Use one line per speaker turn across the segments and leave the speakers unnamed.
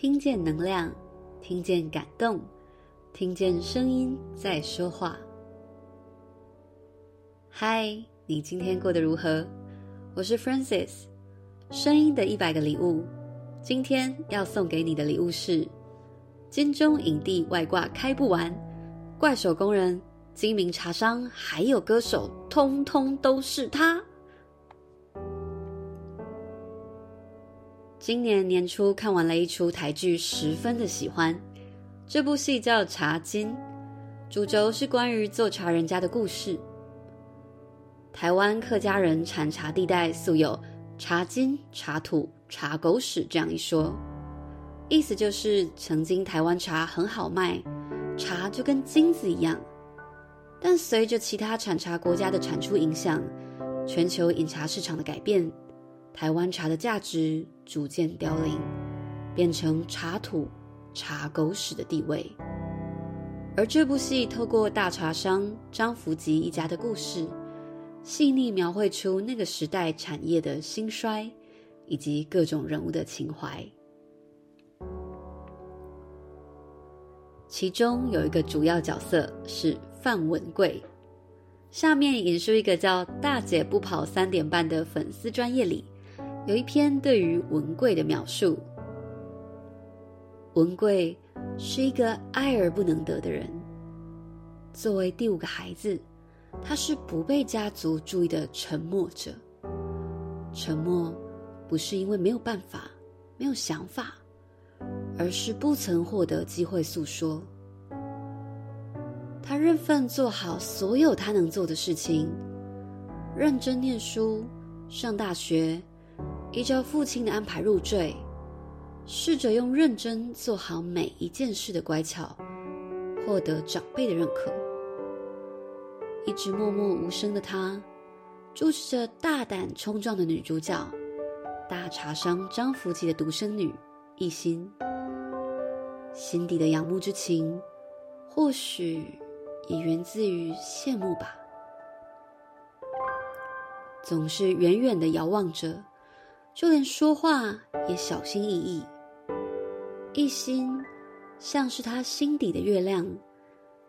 听见能量，听见感动，听见声音在说话。嗨，你今天过得如何？我是 Frances，声音的一百个礼物。今天要送给你的礼物是金钟影帝外挂开不完，怪手工人、精明茶商还有歌手，通通都是他。今年年初看完了一出台剧，十分的喜欢。这部戏叫《茶金》，主轴是关于做茶人家的故事。台湾客家人产茶地带素有“茶金”“茶土”“茶狗屎”这样一说，意思就是曾经台湾茶很好卖，茶就跟金子一样。但随着其他产茶国家的产出影响，全球饮茶市场的改变。台湾茶的价值逐渐凋零，变成茶土、茶狗屎的地位。而这部戏透过大茶商张福吉一家的故事，细腻描绘出那个时代产业的兴衰，以及各种人物的情怀。其中有一个主要角色是范文贵。下面引述一个叫“大姐不跑三点半”的粉丝专业里。有一篇对于文贵的描述：文贵是一个爱而不能得的人。作为第五个孩子，他是不被家族注意的沉默者。沉默不是因为没有办法、没有想法，而是不曾获得机会诉说。他认份做好所有他能做的事情，认真念书，上大学。依照父亲的安排入赘，试着用认真做好每一件事的乖巧，获得长辈的认可。一直默默无声的他，注视着大胆冲撞的女主角，大茶商张福吉的独生女一心，心底的仰慕之情，或许也源自于羡慕吧。总是远远的遥望着。就连说话也小心翼翼，一心像是他心底的月亮，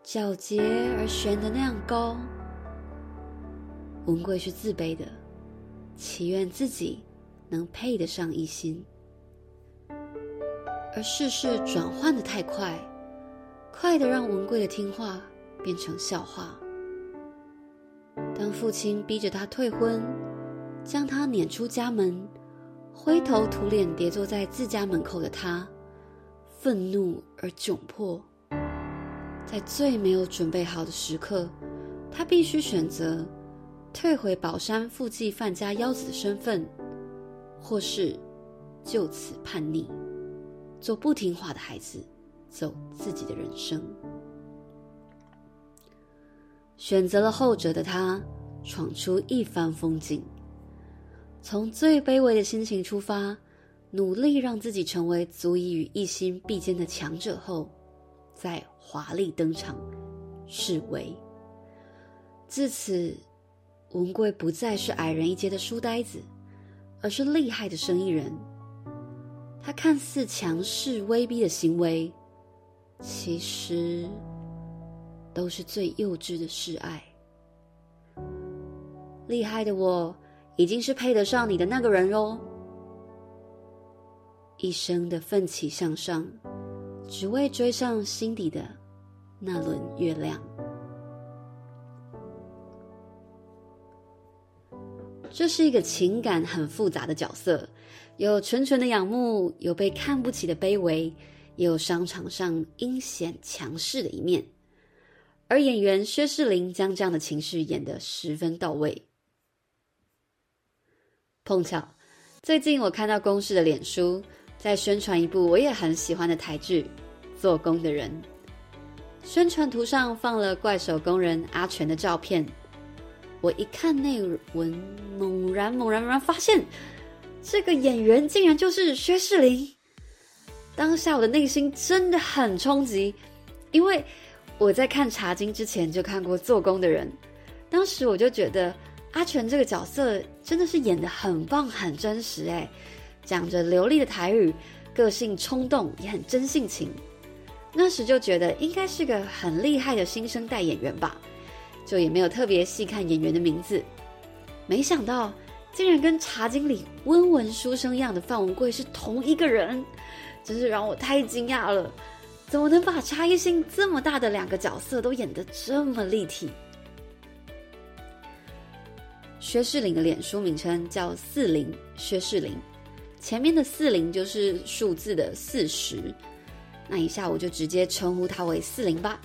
皎洁而悬的那样高。文贵是自卑的，祈愿自己能配得上一心，而世事转换的太快，快的让文贵的听话变成笑话。当父亲逼着他退婚，将他撵出家门。灰头土脸跌坐在自家门口的他，愤怒而窘迫。在最没有准备好的时刻，他必须选择退回宝山附继范家幺子的身份，或是就此叛逆，做不听话的孩子，走自己的人生。选择了后者的他，闯出一番风景。从最卑微的心情出发，努力让自己成为足以与一心比肩的强者后，再华丽登场，示威。自此，文贵不再是矮人一截的书呆子，而是厉害的生意人。他看似强势威逼的行为，其实都是最幼稚的示爱。厉害的我。已经是配得上你的那个人哟。一生的奋起向上，只为追上心底的那轮月亮。这是一个情感很复杂的角色，有纯纯的仰慕，有被看不起的卑微，也有商场上阴险强势的一面。而演员薛世林将这样的情绪演得十分到位。碰巧，最近我看到公式的脸书在宣传一部我也很喜欢的台剧《做工的人》。宣传图上放了怪手工人阿全的照片，我一看内文，猛然猛然猛然发现，这个演员竟然就是薛仕凌。当下我的内心真的很冲击，因为我在看《茶经》之前就看过《做工的人》，当时我就觉得。阿全这个角色真的是演得很棒、很真实诶，讲着流利的台语，个性冲动，也很真性情。那时就觉得应该是个很厉害的新生代演员吧，就也没有特别细看演员的名字。没想到竟然跟《茶经》里温文书生样的范文贵是同一个人，真是让我太惊讶了！怎么能把差异性这么大的两个角色都演得这么立体？薛仕凌的脸书名称叫四零薛仕凌，前面的四零就是数字的四十。那以下我就直接称呼他为四零吧。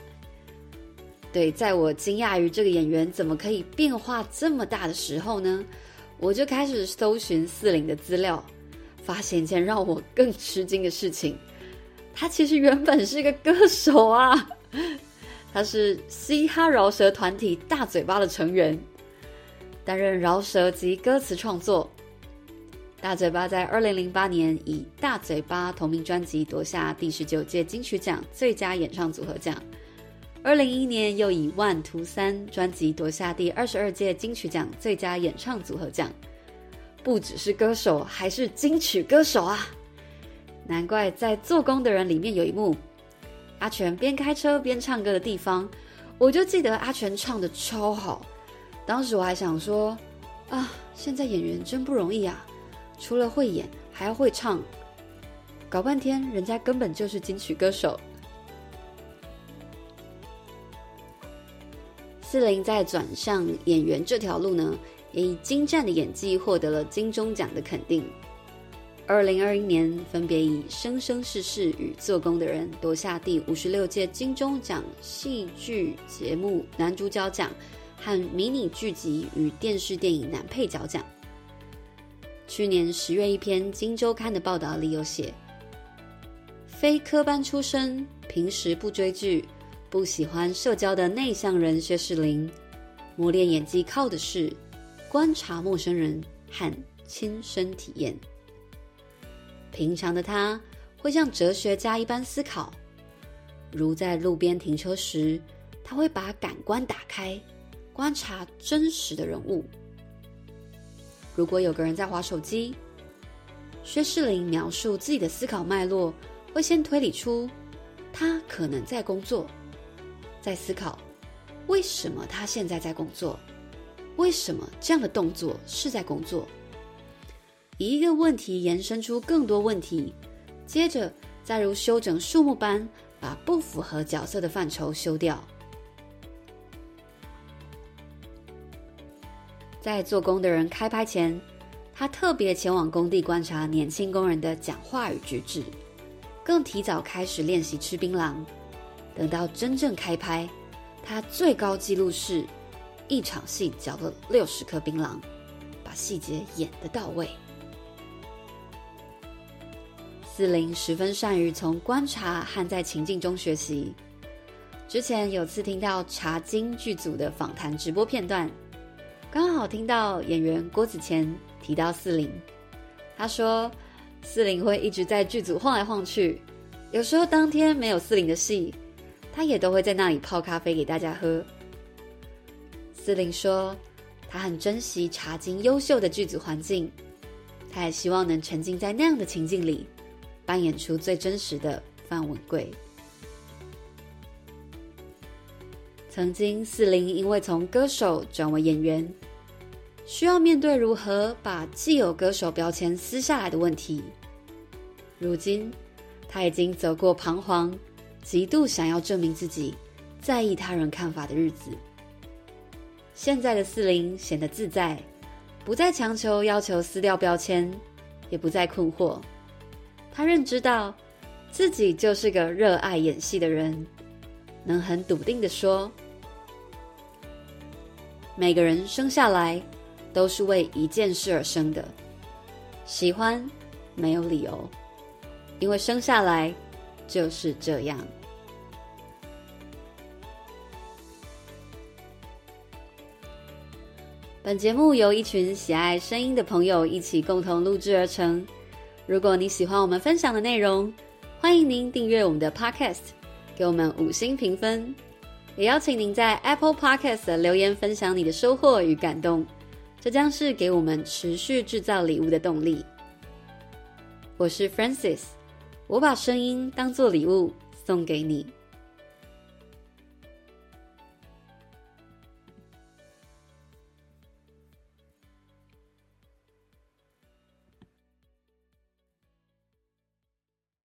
对，在我惊讶于这个演员怎么可以变化这么大的时候呢，我就开始搜寻四零的资料，发现一件让我更吃惊的事情：他其实原本是一个歌手啊，他是嘻哈饶舌团体大嘴巴的成员，担任饶舌及歌词创作。大嘴巴在二零零八年以《大嘴巴》同名专辑夺下第十九届金曲奖最佳演唱组合奖，二零一一年又以《万图三》专辑夺下第二十二届金曲奖最佳演唱组合奖。不只是歌手，还是金曲歌手啊！难怪在《做工的人》里面有一幕，阿全边开车边唱歌的地方，我就记得阿全唱的超好。当时我还想说，啊，现在演员真不容易啊！除了会演，还要会唱，搞半天人家根本就是金曲歌手。四零在转向演员这条路呢，也以精湛的演技获得了金钟奖的肯定。二零二一年，分别以《生生世世》与《做工的人》夺下第五十六届金钟奖戏剧节目男主角奖和迷你剧集与电视电影男配角奖。去年十月一篇《今周刊》的报道里有写，非科班出身、平时不追剧、不喜欢社交的内向人薛士林，磨练演技靠的是观察陌生人和亲身体验。平常的他会像哲学家一般思考，如在路边停车时，他会把感官打开，观察真实的人物。如果有个人在滑手机，薛士林描述自己的思考脉络，会先推理出他可能在工作，在思考为什么他现在在工作，为什么这样的动作是在工作，一个问题延伸出更多问题，接着再如修整树木般把不符合角色的范畴修掉。在做工的人开拍前，他特别前往工地观察年轻工人的讲话与举止，更提早开始练习吃槟榔。等到真正开拍，他最高纪录是一场戏嚼了六十颗槟榔，把细节演得到位。四零十分善于从观察和在情境中学习。之前有次听到《茶经》剧组的访谈直播片段。刚好听到演员郭子乾提到四零，他说四零会一直在剧组晃来晃去，有时候当天没有四零的戏，他也都会在那里泡咖啡给大家喝。四零说他很珍惜茶经优秀的剧组环境，他也希望能沉浸在那样的情境里，扮演出最真实的范文贵。曾经四零因为从歌手转为演员。需要面对如何把既有歌手标签撕下来的问题。如今，他已经走过彷徨、极度想要证明自己、在意他人看法的日子。现在的四零显得自在，不再强求要求撕掉标签，也不再困惑。他认知到自己就是个热爱演戏的人，能很笃定的说：每个人生下来。都是为一件事而生的，喜欢没有理由，因为生下来就是这样。本节目由一群喜爱声音的朋友一起共同录制而成。如果你喜欢我们分享的内容，欢迎您订阅我们的 Podcast，给我们五星评分，也邀请您在 Apple Podcast 留言分享你的收获与感动。这将是给我们持续制造礼物的动力。我是 Francis，我把声音当做礼物送给你。